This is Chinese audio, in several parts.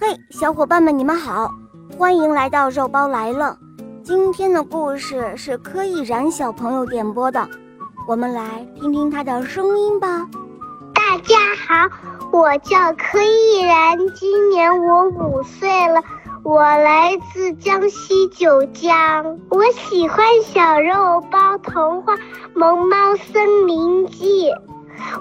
嘿，小伙伴们，你们好，欢迎来到肉包来了。今天的故事是柯以然小朋友点播的，我们来听听他的声音吧。大家好，我叫柯以然，今年我五岁了，我来自江西九江，我喜欢小肉包童话《萌猫森林记》。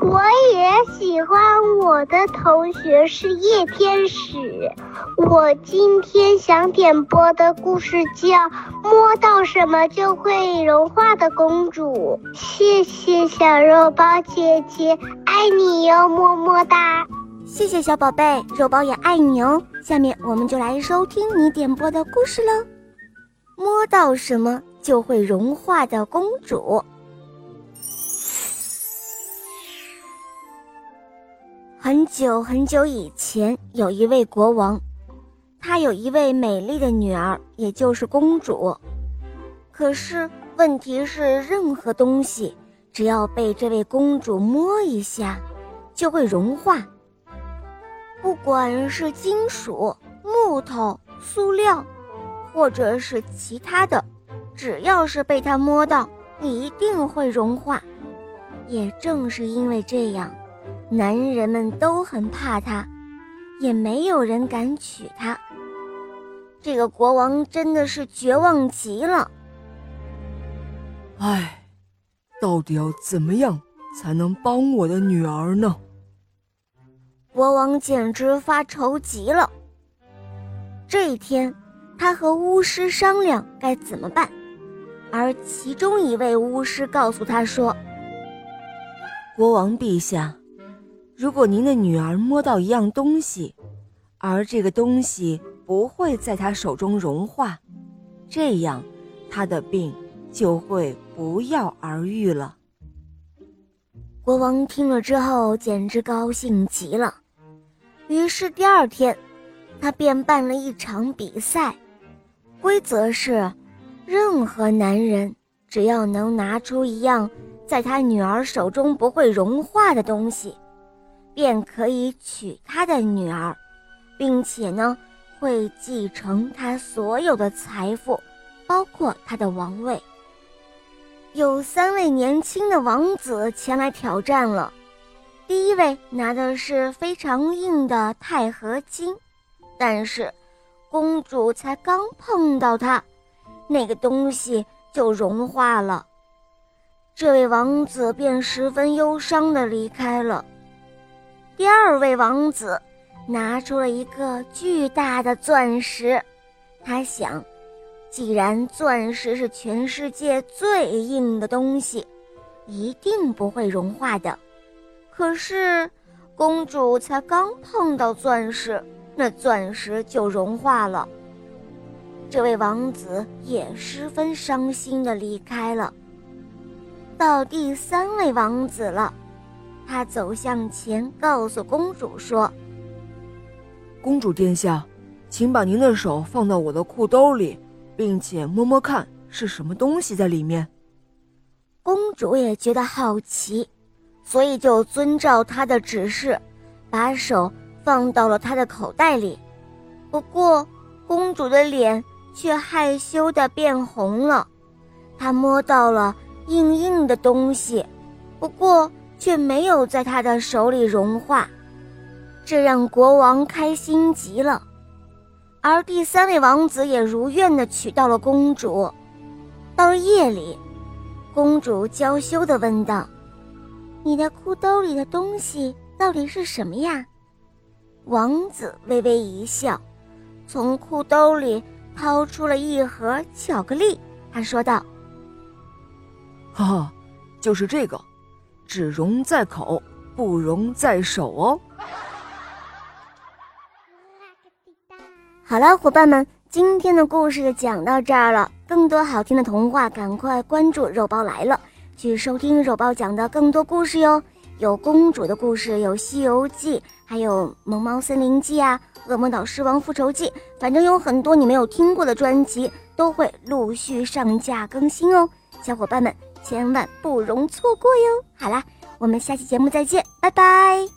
我也喜欢我的同学是叶天使。我今天想点播的故事叫《摸到什么就会融化的公主》。谢谢小肉包姐姐，爱你哟，么么哒！谢谢小宝贝，肉包也爱你哦。下面我们就来收听你点播的故事喽，《摸到什么就会融化的公主》。很久很久以前，有一位国王，他有一位美丽的女儿，也就是公主。可是问题是，任何东西只要被这位公主摸一下，就会融化。不管是金属、木头、塑料，或者是其他的，只要是被她摸到，一定会融化。也正是因为这样。男人们都很怕他，也没有人敢娶她。这个国王真的是绝望极了。唉，到底要怎么样才能帮我的女儿呢？国王简直发愁极了。这一天，他和巫师商量该怎么办，而其中一位巫师告诉他说：“国王陛下。”如果您的女儿摸到一样东西，而这个东西不会在她手中融化，这样她的病就会不药而愈了。国王听了之后简直高兴极了，于是第二天，他便办了一场比赛，规则是，任何男人只要能拿出一样在他女儿手中不会融化的东西。便可以娶他的女儿，并且呢，会继承他所有的财富，包括他的王位。有三位年轻的王子前来挑战了。第一位拿的是非常硬的钛合金，但是公主才刚碰到它，那个东西就融化了。这位王子便十分忧伤地离开了。第二位王子拿出了一个巨大的钻石，他想，既然钻石是全世界最硬的东西，一定不会融化的。可是，公主才刚碰到钻石，那钻石就融化了。这位王子也十分伤心的离开了。到第三位王子了。他走向前，告诉公主说：“公主殿下，请把您的手放到我的裤兜里，并且摸摸看是什么东西在里面。”公主也觉得好奇，所以就遵照他的指示，把手放到了他的口袋里。不过，公主的脸却害羞的变红了。她摸到了硬硬的东西，不过。却没有在他的手里融化，这让国王开心极了。而第三位王子也如愿的娶到了公主。到了夜里，公主娇羞的问道：“你的裤兜里的东西到底是什么呀？”王子微微一笑，从裤兜里掏出了一盒巧克力。他说道：“哈哈，就是这个。”只容在口，不容在手哦。好了，伙伴们，今天的故事就讲到这儿了。更多好听的童话，赶快关注“肉包来了”，去收听肉包讲的更多故事哟。有公主的故事，有《西游记》，还有《萌猫森林记》啊，《恶魔岛狮王复仇记》，反正有很多你没有听过的专辑都会陆续上架更新哦，小伙伴们。千万不容错过哟！好啦，我们下期节目再见，拜拜。